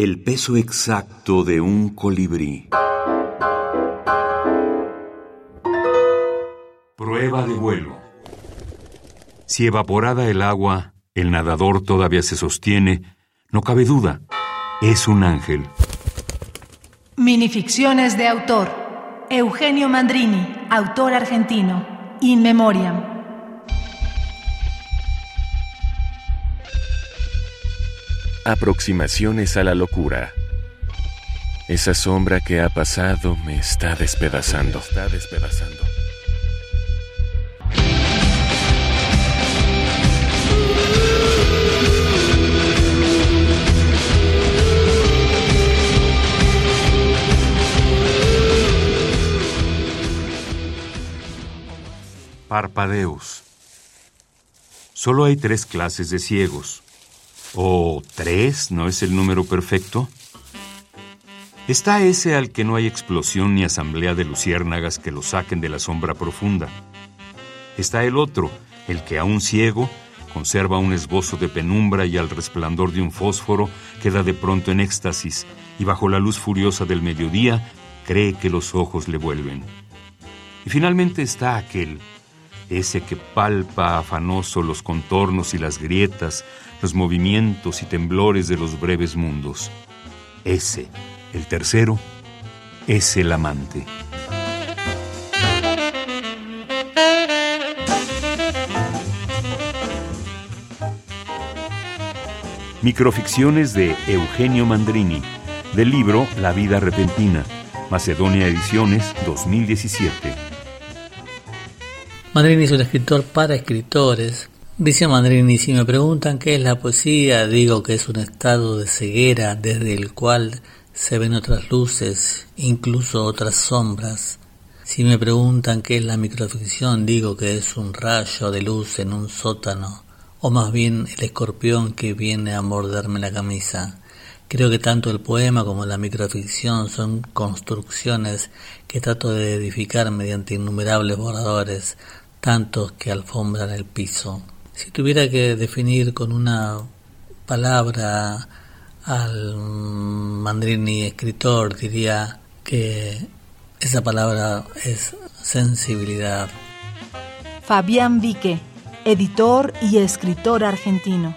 El peso exacto de un colibrí. Prueba de vuelo. Si evaporada el agua, el nadador todavía se sostiene, no cabe duda, es un ángel. Minificciones de autor. Eugenio Mandrini, autor argentino. In Memoriam. Aproximaciones a la locura. Esa sombra que ha pasado me está despedazando. está despedazando. Parpadeos. Solo hay tres clases de ciegos. ¿O tres no es el número perfecto? Está ese al que no hay explosión ni asamblea de luciérnagas que lo saquen de la sombra profunda. Está el otro, el que aún ciego conserva un esbozo de penumbra y al resplandor de un fósforo queda de pronto en éxtasis y bajo la luz furiosa del mediodía cree que los ojos le vuelven. Y finalmente está aquel, ese que palpa afanoso los contornos y las grietas, los movimientos y temblores de los breves mundos. Ese, el tercero, es el amante. Microficciones de Eugenio Mandrini, del libro La vida repentina, Macedonia Ediciones 2017. Mandrini es un escritor para escritores. Dice Mandrini, si me preguntan qué es la poesía, digo que es un estado de ceguera desde el cual se ven otras luces, incluso otras sombras. Si me preguntan qué es la microficción, digo que es un rayo de luz en un sótano, o más bien el escorpión que viene a morderme la camisa. Creo que tanto el poema como la microficción son construcciones que trato de edificar mediante innumerables borradores, tantos que alfombran el piso. Si tuviera que definir con una palabra al Mandrini escritor, diría que esa palabra es sensibilidad. Fabián Vique, editor y escritor argentino.